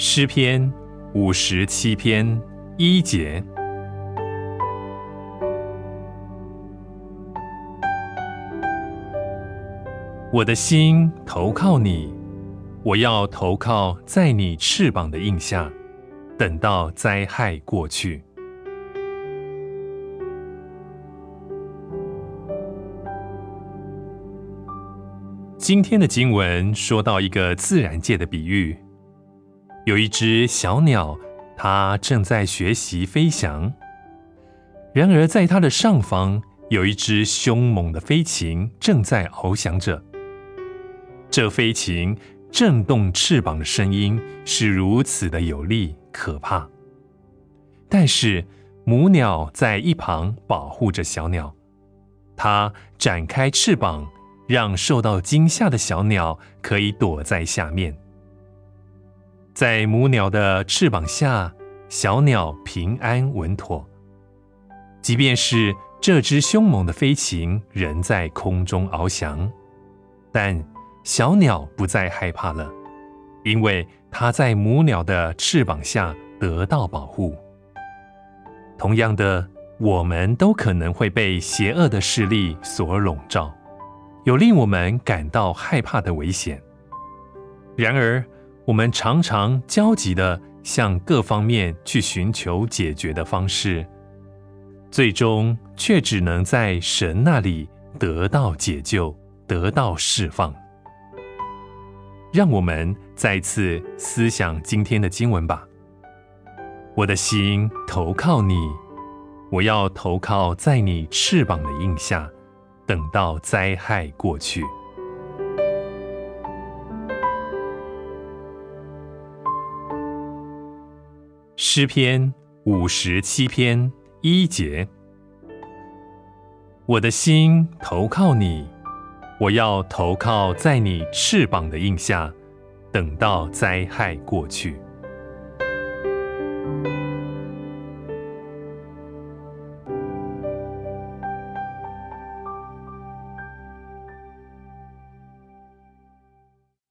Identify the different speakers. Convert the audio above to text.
Speaker 1: 诗篇五十七篇一节。我的心投靠你，我要投靠在你翅膀的印下，等到灾害过去。今天的经文说到一个自然界的比喻，有一只小鸟，它正在学习飞翔，然而在它的上方有一只凶猛的飞禽正在翱翔着。这飞禽震动翅膀的声音是如此的有力可怕，但是母鸟在一旁保护着小鸟，它展开翅膀，让受到惊吓的小鸟可以躲在下面。在母鸟的翅膀下，小鸟平安稳妥。即便是这只凶猛的飞禽仍在空中翱翔，但。小鸟不再害怕了，因为它在母鸟的翅膀下得到保护。同样的，我们都可能会被邪恶的势力所笼罩，有令我们感到害怕的危险。然而，我们常常焦急地向各方面去寻求解决的方式，最终却只能在神那里得到解救，得到释放。让我们再次思想今天的经文吧。我的心投靠你，我要投靠在你翅膀的印下，等到灾害过去。诗篇五十七篇一节：我的心投靠你。我要投靠在你翅膀的印下，等到灾害过去。